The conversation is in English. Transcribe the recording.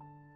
Bye.